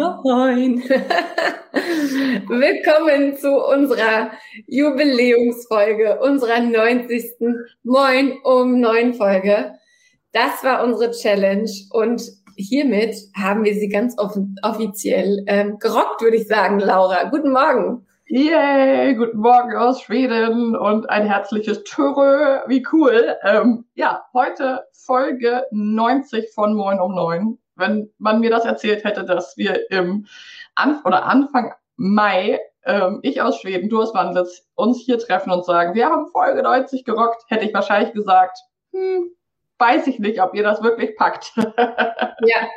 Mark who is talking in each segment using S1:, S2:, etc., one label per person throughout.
S1: Moin! Willkommen zu unserer Jubiläumsfolge, unserer 90. Moin um 9 Folge. Das war unsere Challenge und hiermit haben wir sie ganz offiziell ähm, gerockt, würde ich sagen, Laura. Guten Morgen.
S2: Yay, guten Morgen aus Schweden und ein herzliches Törö, wie cool. Ähm, ja, heute Folge 90 von Moin um 9. Wenn man mir das erzählt hätte, dass wir im Anf oder Anfang Mai, ähm, ich aus Schweden, du aus Wandlitz, uns hier treffen und sagen, wir haben Folge 90 gerockt, hätte ich wahrscheinlich gesagt, hm, weiß ich nicht, ob ihr das wirklich packt.
S1: ja.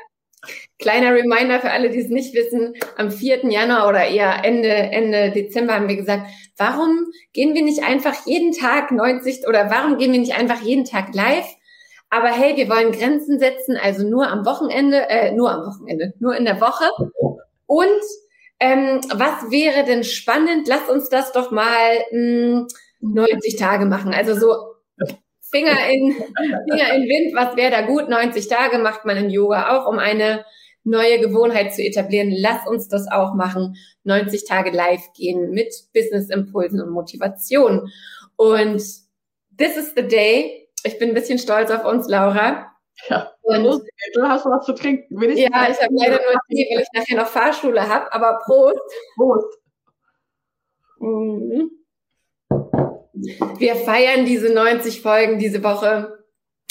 S1: Kleiner Reminder für alle, die es nicht wissen, am 4. Januar oder eher Ende, Ende Dezember haben wir gesagt, warum gehen wir nicht einfach jeden Tag 90 oder warum gehen wir nicht einfach jeden Tag live? Aber hey, wir wollen Grenzen setzen, also nur am Wochenende, äh, nur am Wochenende, nur in der Woche. Und ähm, was wäre denn spannend? Lass uns das doch mal mh, hm, 90 Tage machen. Also so Finger in, Finger in Wind, was wäre da gut? 90 Tage macht man im Yoga auch, um eine neue Gewohnheit zu etablieren. Lass uns das auch machen. 90 Tage live gehen mit Business-Impulsen und Motivation. Und this is the day. Ich bin ein bisschen stolz auf uns, Laura.
S2: Ja, und du hast was zu trinken.
S1: Ich ja, ich habe leider nur Tee, weil ich nachher noch Fahrschule habe, aber Prost. Prost. Mhm. Wir feiern diese 90 Folgen diese Woche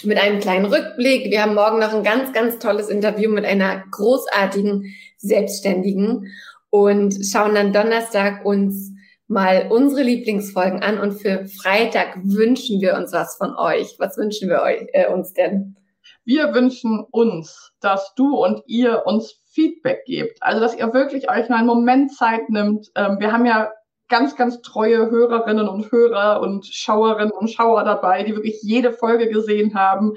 S1: mit einem kleinen Rückblick. Wir haben morgen noch ein ganz, ganz tolles Interview mit einer großartigen Selbstständigen und schauen dann Donnerstag uns mal unsere Lieblingsfolgen an und für Freitag wünschen wir uns was von euch. Was wünschen wir euch, äh, uns denn?
S2: Wir wünschen uns, dass du und ihr uns Feedback gebt. Also, dass ihr wirklich euch mal einen Moment Zeit nimmt. Ähm, wir haben ja ganz, ganz treue Hörerinnen und Hörer und Schauerinnen und Schauer dabei, die wirklich jede Folge gesehen haben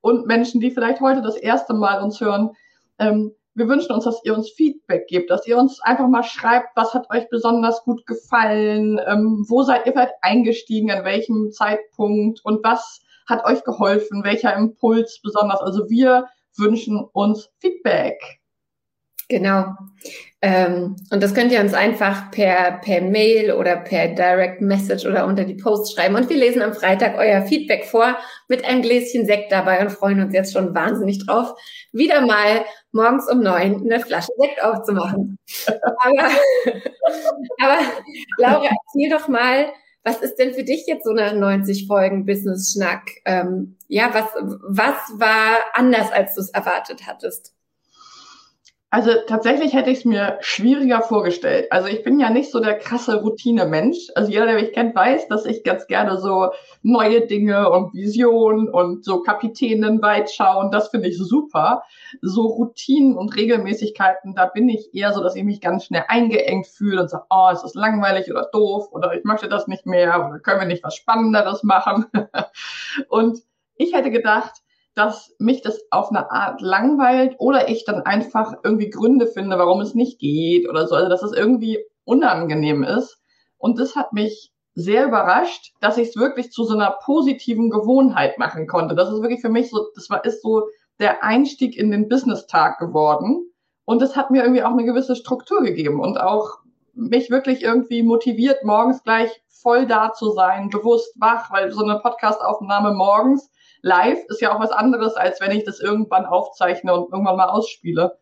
S2: und Menschen, die vielleicht heute das erste Mal uns hören. Ähm, wir wünschen uns, dass ihr uns Feedback gebt, dass ihr uns einfach mal schreibt, was hat euch besonders gut gefallen, ähm, wo seid ihr vielleicht eingestiegen, an welchem Zeitpunkt und was hat euch geholfen, welcher Impuls besonders. Also wir wünschen uns Feedback.
S1: Genau. Ähm, und das könnt ihr uns einfach per, per Mail oder per Direct Message oder unter die Post schreiben. Und wir lesen am Freitag euer Feedback vor mit einem Gläschen Sekt dabei und freuen uns jetzt schon wahnsinnig drauf, wieder mal morgens um neun eine Flasche Sekt aufzumachen. aber, aber Laura, erzähl doch mal, was ist denn für dich jetzt so eine 90 Folgen Business Schnack? Ähm, ja, was, was war anders, als du es erwartet hattest?
S2: Also tatsächlich hätte ich es mir schwieriger vorgestellt. Also ich bin ja nicht so der krasse Routine-Mensch. Also jeder, der mich kennt, weiß, dass ich ganz gerne so neue Dinge und Visionen und so Kapitänen weit schauen. Das finde ich super. So Routinen und Regelmäßigkeiten, da bin ich eher so, dass ich mich ganz schnell eingeengt fühle und sage, oh, es ist langweilig oder doof oder ich möchte das nicht mehr oder können wir nicht was Spannenderes machen. und ich hätte gedacht, dass mich das auf eine Art langweilt oder ich dann einfach irgendwie Gründe finde, warum es nicht geht oder so. Also dass es irgendwie unangenehm ist. Und das hat mich sehr überrascht, dass ich es wirklich zu so einer positiven Gewohnheit machen konnte. Das ist wirklich für mich so, das war ist so der Einstieg in den Business-Tag geworden. Und das hat mir irgendwie auch eine gewisse Struktur gegeben und auch mich wirklich irgendwie motiviert, morgens gleich voll da zu sein, bewusst wach, weil so eine Podcast-Aufnahme morgens live ist ja auch was anderes, als wenn ich das irgendwann aufzeichne und irgendwann mal ausspiele.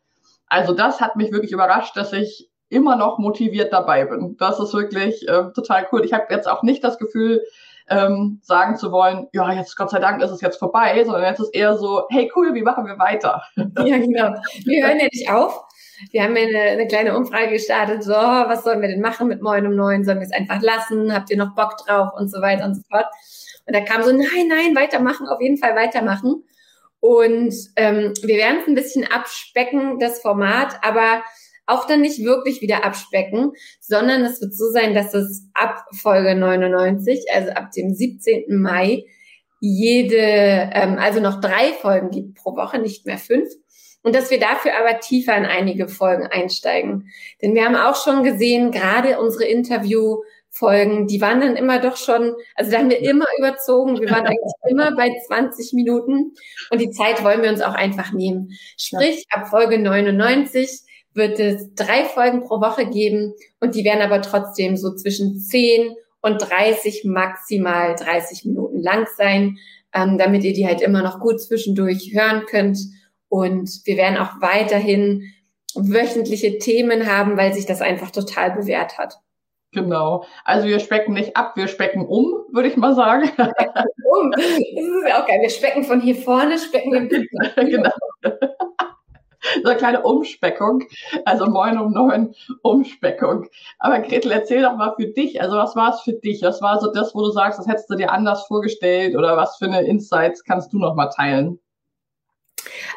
S2: Also das hat mich wirklich überrascht, dass ich immer noch motiviert dabei bin. Das ist wirklich äh, total cool. Ich habe jetzt auch nicht das Gefühl, ähm, sagen zu wollen, ja, jetzt Gott sei Dank ist es jetzt vorbei, sondern jetzt ist eher so, hey cool, wie machen wir weiter?
S1: Ja, genau. Wir hören ja nicht auf. Wir haben eine, eine kleine Umfrage gestartet, so, was sollen wir denn machen mit Moin um Neun? Sollen wir es einfach lassen? Habt ihr noch Bock drauf? Und so weiter und so fort. Und da kam so, nein, nein, weitermachen, auf jeden Fall weitermachen. Und ähm, wir werden es ein bisschen abspecken, das Format, aber auch dann nicht wirklich wieder abspecken, sondern es wird so sein, dass es ab Folge 99, also ab dem 17. Mai, jede, ähm, also noch drei Folgen gibt pro Woche, nicht mehr fünf. Und dass wir dafür aber tiefer in einige Folgen einsteigen. Denn wir haben auch schon gesehen, gerade unsere Interview Folgen, die waren dann immer doch schon, also da haben wir immer überzogen, wir waren eigentlich immer bei 20 Minuten und die Zeit wollen wir uns auch einfach nehmen. Sprich, ab Folge 99 wird es drei Folgen pro Woche geben und die werden aber trotzdem so zwischen 10 und 30, maximal 30 Minuten lang sein, ähm, damit ihr die halt immer noch gut zwischendurch hören könnt. Und wir werden auch weiterhin wöchentliche Themen haben, weil sich das einfach total bewährt hat.
S2: Genau. Also wir specken nicht ab, wir specken um, würde ich mal sagen. um.
S1: Das ist ja auch geil. Wir specken von hier vorne, specken wir genau.
S2: so eine kleine Umspeckung, also moin um neun Umspeckung. Aber Gretel, erzähl doch mal für dich, also was war es für dich? Was war so das, wo du sagst, das hättest du dir anders vorgestellt oder was für eine Insights kannst du noch mal teilen?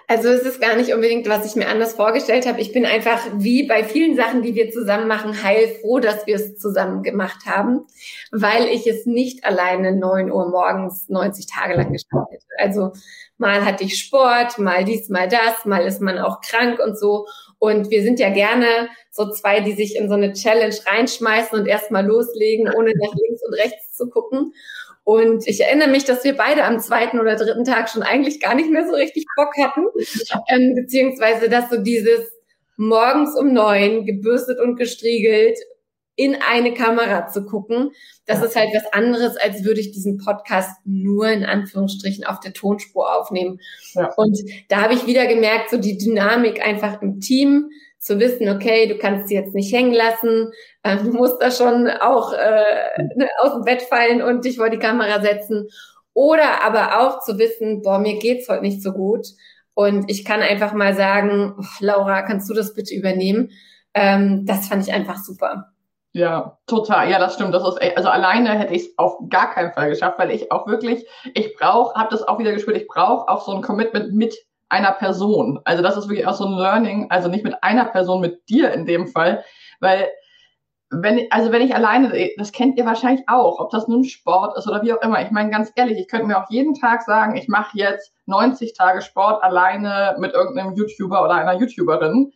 S1: Also es ist gar nicht unbedingt, was ich mir anders vorgestellt habe. Ich bin einfach wie bei vielen Sachen, die wir zusammen machen, heilfroh, dass wir es zusammen gemacht haben, weil ich es nicht alleine neun Uhr morgens 90 Tage lang geschafft hätte. Also mal hatte ich Sport, mal dies, mal das, mal ist man auch krank und so. Und wir sind ja gerne so zwei, die sich in so eine Challenge reinschmeißen und erstmal loslegen, ohne nach links und rechts zu gucken. Und ich erinnere mich, dass wir beide am zweiten oder dritten Tag schon eigentlich gar nicht mehr so richtig Bock hatten, ähm, beziehungsweise dass so dieses morgens um neun gebürstet und gestriegelt in eine Kamera zu gucken, das ja. ist halt was anderes, als würde ich diesen Podcast nur in Anführungsstrichen auf der Tonspur aufnehmen. Ja. Und da habe ich wieder gemerkt, so die Dynamik einfach im Team, zu wissen, okay, du kannst sie jetzt nicht hängen lassen, äh, du musst da schon auch äh, aus dem Bett fallen und dich vor die Kamera setzen. Oder aber auch zu wissen, boah, mir geht's heute nicht so gut. Und ich kann einfach mal sagen, oh, Laura, kannst du das bitte übernehmen? Ähm, das fand ich einfach super.
S2: Ja, total. Ja, das stimmt. Das ist echt, also alleine hätte ich es auf gar keinen Fall geschafft, weil ich auch wirklich, ich brauche, habe das auch wieder gespürt, ich brauche auch so ein Commitment mit einer Person. Also das ist wirklich auch so ein Learning, also nicht mit einer Person, mit dir in dem Fall, weil wenn, also wenn ich alleine, das kennt ihr wahrscheinlich auch, ob das nun Sport ist oder wie auch immer. Ich meine, ganz ehrlich, ich könnte mir auch jeden Tag sagen, ich mache jetzt 90 Tage Sport alleine mit irgendeinem YouTuber oder einer YouTuberin.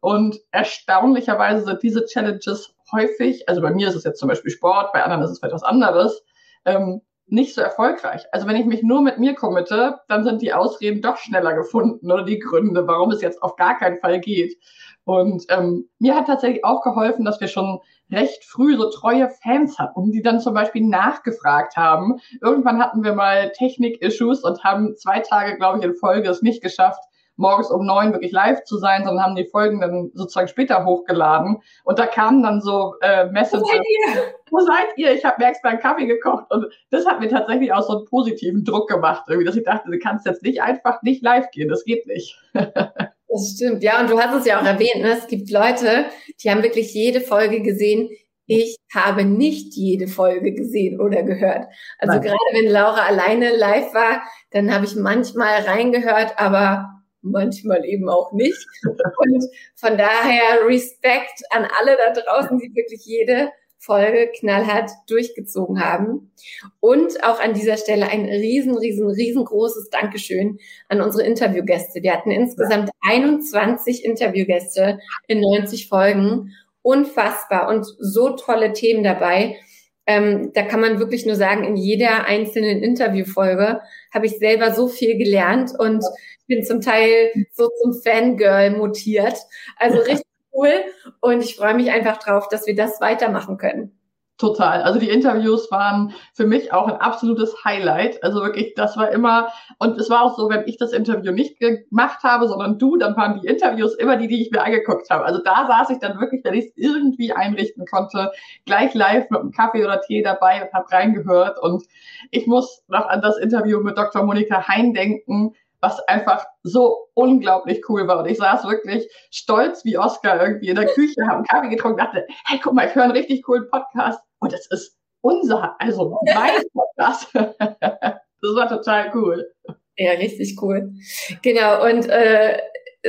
S2: Und erstaunlicherweise sind diese Challenges häufig, also bei mir ist es jetzt zum Beispiel Sport, bei anderen ist es vielleicht was anderes, ähm, nicht so erfolgreich. Also wenn ich mich nur mit mir committe, dann sind die Ausreden doch schneller gefunden oder die Gründe, warum es jetzt auf gar keinen Fall geht. Und ähm, mir hat tatsächlich auch geholfen, dass wir schon recht früh so treue Fans hatten, die dann zum Beispiel nachgefragt haben. Irgendwann hatten wir mal Technik-Issues und haben zwei Tage, glaube ich, in Folge es nicht geschafft, morgens um neun wirklich live zu sein, sondern haben die Folgen dann sozusagen später hochgeladen. Und da kamen dann so äh, Messages. Wo seid ihr? Wo seid ihr? Ich habe mir extra einen Kaffee gekocht. Und das hat mir tatsächlich auch so einen positiven Druck gemacht, irgendwie, dass ich dachte, du kannst jetzt nicht einfach nicht live gehen. Das geht nicht.
S1: das stimmt. Ja, und du hast es ja auch erwähnt, ne? es gibt Leute, die haben wirklich jede Folge gesehen. Ich habe nicht jede Folge gesehen oder gehört. Also Nein. gerade wenn Laura alleine live war, dann habe ich manchmal reingehört, aber manchmal eben auch nicht. Und von daher Respekt an alle da draußen, die wirklich jede Folge knallhart durchgezogen haben. Und auch an dieser Stelle ein riesen, riesen, riesengroßes Dankeschön an unsere Interviewgäste. Wir hatten insgesamt 21 Interviewgäste in 90 Folgen. Unfassbar und so tolle Themen dabei. Ähm, da kann man wirklich nur sagen, in jeder einzelnen Interviewfolge habe ich selber so viel gelernt und bin zum Teil so zum Fangirl mutiert. Also richtig cool. Und ich freue mich einfach drauf, dass wir das weitermachen können.
S2: Total. Also die Interviews waren für mich auch ein absolutes Highlight. Also wirklich, das war immer, und es war auch so, wenn ich das Interview nicht gemacht habe, sondern du, dann waren die Interviews immer die, die ich mir angeguckt habe. Also da saß ich dann wirklich, wenn ich es irgendwie einrichten konnte, gleich live mit einem Kaffee oder Tee dabei und habe reingehört. Und ich muss noch an das Interview mit Dr. Monika Hein denken, was einfach so unglaublich cool war. Und ich saß wirklich stolz wie Oscar irgendwie in der Küche, habe einen Kaffee getrunken, dachte, hey, guck mal, ich höre einen richtig coolen Podcast. Und das ist unser, also mein Podcast. das war total cool.
S1: Ja, richtig cool. Genau, und äh,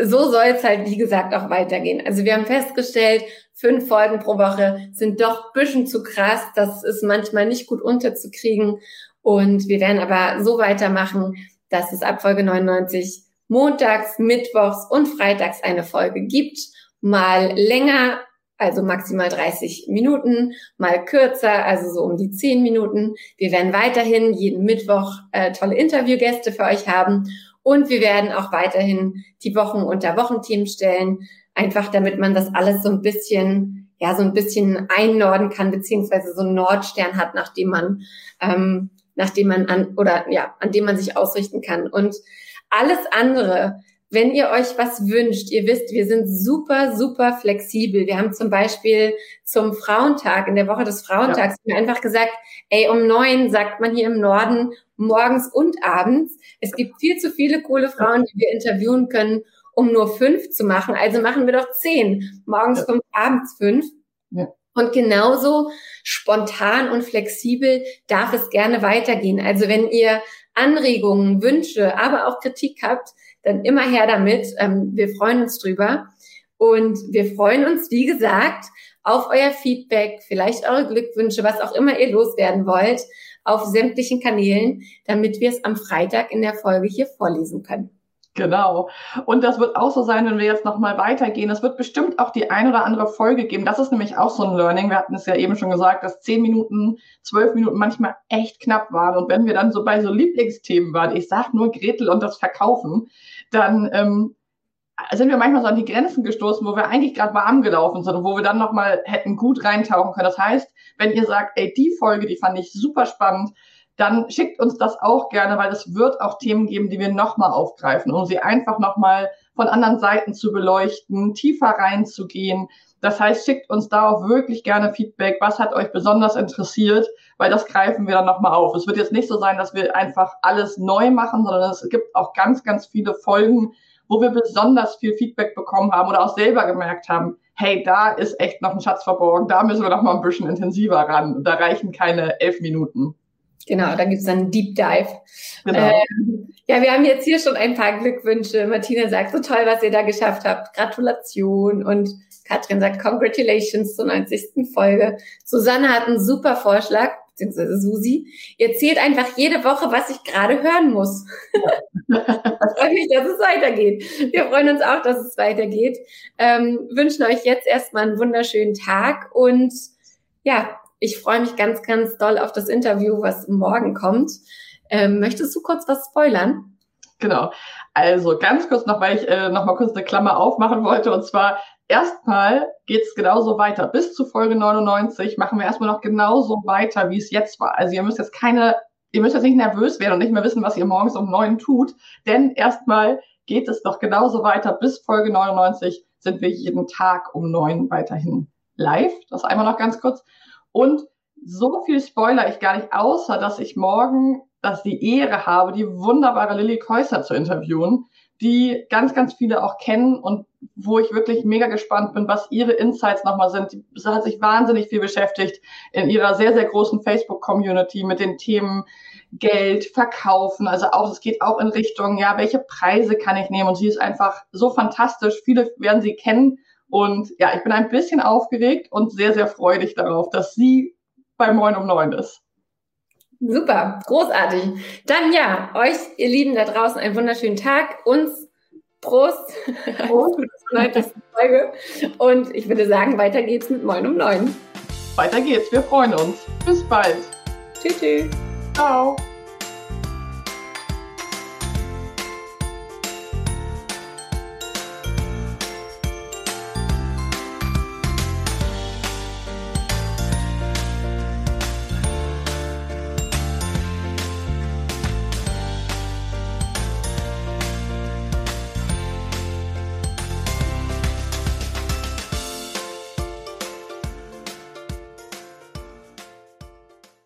S1: so soll es halt, wie gesagt, auch weitergehen. Also wir haben festgestellt, fünf Folgen pro Woche sind doch bisschen zu krass. Das ist manchmal nicht gut unterzukriegen. Und wir werden aber so weitermachen, dass es ab Folge 99 montags, mittwochs und freitags eine Folge gibt. Mal länger, also maximal 30 Minuten, mal kürzer, also so um die 10 Minuten. Wir werden weiterhin jeden Mittwoch äh, tolle Interviewgäste für euch haben und wir werden auch weiterhin die Wochen unter Wochenthemen stellen, einfach damit man das alles so ein bisschen, ja, so ein bisschen einnorden kann, beziehungsweise so einen Nordstern hat, nachdem man ähm, nach dem man an oder ja, an dem man sich ausrichten kann. Und alles andere, wenn ihr euch was wünscht, ihr wisst, wir sind super, super flexibel. Wir haben zum Beispiel zum Frauentag, in der Woche des Frauentags, ja. einfach gesagt, ey, um neun sagt man hier im Norden morgens und abends. Es gibt viel zu viele coole Frauen, die wir interviewen können, um nur fünf zu machen. Also machen wir doch zehn. Morgens ja. fünf, abends fünf. Und genauso spontan und flexibel darf es gerne weitergehen. Also wenn ihr Anregungen, Wünsche, aber auch Kritik habt, dann immer her damit. Ähm, wir freuen uns drüber. Und wir freuen uns, wie gesagt, auf euer Feedback, vielleicht eure Glückwünsche, was auch immer ihr loswerden wollt, auf sämtlichen Kanälen, damit wir es am Freitag in der Folge hier vorlesen können.
S2: Genau. Und das wird auch so sein, wenn wir jetzt nochmal weitergehen. Es wird bestimmt auch die ein oder andere Folge geben. Das ist nämlich auch so ein Learning. Wir hatten es ja eben schon gesagt, dass zehn Minuten, zwölf Minuten manchmal echt knapp waren. Und wenn wir dann so bei so Lieblingsthemen waren, ich sag nur Gretel und das Verkaufen, dann ähm, sind wir manchmal so an die Grenzen gestoßen, wo wir eigentlich gerade warm gelaufen sind und wo wir dann nochmal hätten gut reintauchen können. Das heißt, wenn ihr sagt, ey, die Folge, die fand ich super spannend, dann schickt uns das auch gerne, weil es wird auch Themen geben, die wir nochmal aufgreifen, um sie einfach nochmal von anderen Seiten zu beleuchten, tiefer reinzugehen. Das heißt, schickt uns da auch wirklich gerne Feedback. Was hat euch besonders interessiert? Weil das greifen wir dann nochmal auf. Es wird jetzt nicht so sein, dass wir einfach alles neu machen, sondern es gibt auch ganz, ganz viele Folgen, wo wir besonders viel Feedback bekommen haben oder auch selber gemerkt haben, hey, da ist echt noch ein Schatz verborgen, da müssen wir noch mal ein bisschen intensiver ran. Da reichen keine elf Minuten.
S1: Genau, da gibt's dann einen Deep Dive. Genau. Ähm, ja, wir haben jetzt hier schon ein paar Glückwünsche. Martina sagt, so toll, was ihr da geschafft habt. Gratulation. Und Katrin sagt, Congratulations zur 90. Folge. Susanne hat einen super Vorschlag, beziehungsweise Susi. Ihr zählt einfach jede Woche, was ich gerade hören muss. freue mich, dass es weitergeht. Wir freuen uns auch, dass es weitergeht. Ähm, wünschen euch jetzt erstmal einen wunderschönen Tag und ja, ich freue mich ganz, ganz doll auf das Interview, was morgen kommt. Ähm, möchtest du kurz was spoilern?
S2: Genau. Also ganz kurz noch, weil ich äh, noch mal kurz eine Klammer aufmachen wollte. Und zwar erstmal geht es genauso weiter. Bis zu Folge 99 machen wir erstmal noch genauso weiter, wie es jetzt war. Also ihr müsst jetzt keine, ihr müsst jetzt nicht nervös werden und nicht mehr wissen, was ihr morgens um neun tut. Denn erstmal geht es doch genauso weiter. Bis Folge 99 sind wir jeden Tag um neun weiterhin live. Das einmal noch ganz kurz. Und so viel spoiler ich gar nicht, außer dass ich morgen dass die Ehre habe, die wunderbare Lilly Käuser zu interviewen, die ganz, ganz viele auch kennen und wo ich wirklich mega gespannt bin, was ihre Insights nochmal sind. Sie hat sich wahnsinnig viel beschäftigt in ihrer sehr, sehr großen Facebook-Community mit den Themen Geld, Verkaufen. Also auch, es geht auch in Richtung, ja, welche Preise kann ich nehmen? Und sie ist einfach so fantastisch. Viele werden sie kennen und ja, ich bin ein bisschen aufgeregt und sehr, sehr freudig darauf, dass sie bei Moin um neun ist.
S1: Super, großartig. Dann ja, euch, ihr Lieben da draußen, einen wunderschönen Tag. Uns Prost. Prost. Folge. Und ich würde sagen, weiter geht's mit Moin um neun.
S2: Weiter geht's, wir freuen uns. Bis bald.
S1: Tschüss. tschüss.
S2: Ciao.